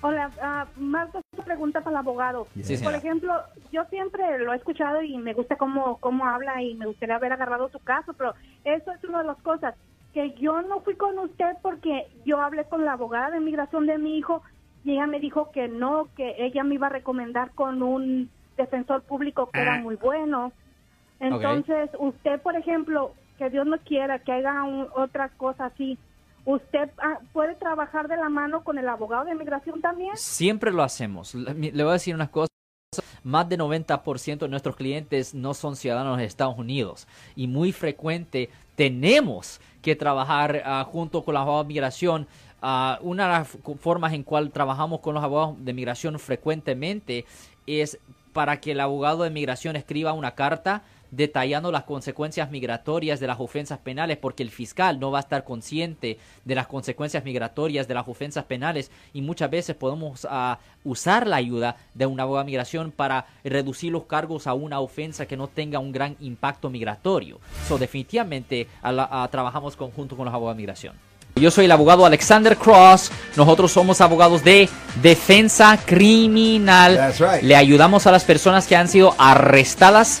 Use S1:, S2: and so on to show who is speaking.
S1: Hola, uh, Marta, una pregunta para el abogado.
S2: Sí,
S1: Por ejemplo, yo siempre lo he escuchado y me gusta cómo, cómo habla y me gustaría haber agarrado tu caso, pero eso es una de las cosas, que yo no fui con usted porque yo hablé con la abogada de inmigración de mi hijo y ella me dijo que no, que ella me iba a recomendar con un defensor público que era muy bueno. Entonces, usted, por ejemplo, que Dios no quiera que haga un- otra cosa así, ¿usted ah, puede trabajar de la mano con el abogado de inmigración también?
S2: Siempre lo hacemos. Le, voy a decir unas cosas. Más de 90% de nuestros clientes no son ciudadanos de Estados Unidos y muy frecuente tenemos que trabajar ah, junto con los abogados de migración. Ah, una de las formas en cual trabajamos con los abogados de migración frecuentemente es para que el abogado de migración escriba una carta detallando las consecuencias migratorias de las ofensas penales porque el fiscal no va a estar consciente de las consecuencias migratorias de las ofensas penales y muchas veces podemos ah, usar la ayuda de un abogado de migración para reducir los cargos a una ofensa que no tenga un gran impacto migratorio. So, definitivamente a la- a- trabajamos conjunto con los abogados de migración. Yo soy el abogado Alexander Cross. Nosotros somos abogados de defensa criminal.
S3: That's right.
S2: Le ayudamos a las personas que han sido arrestadas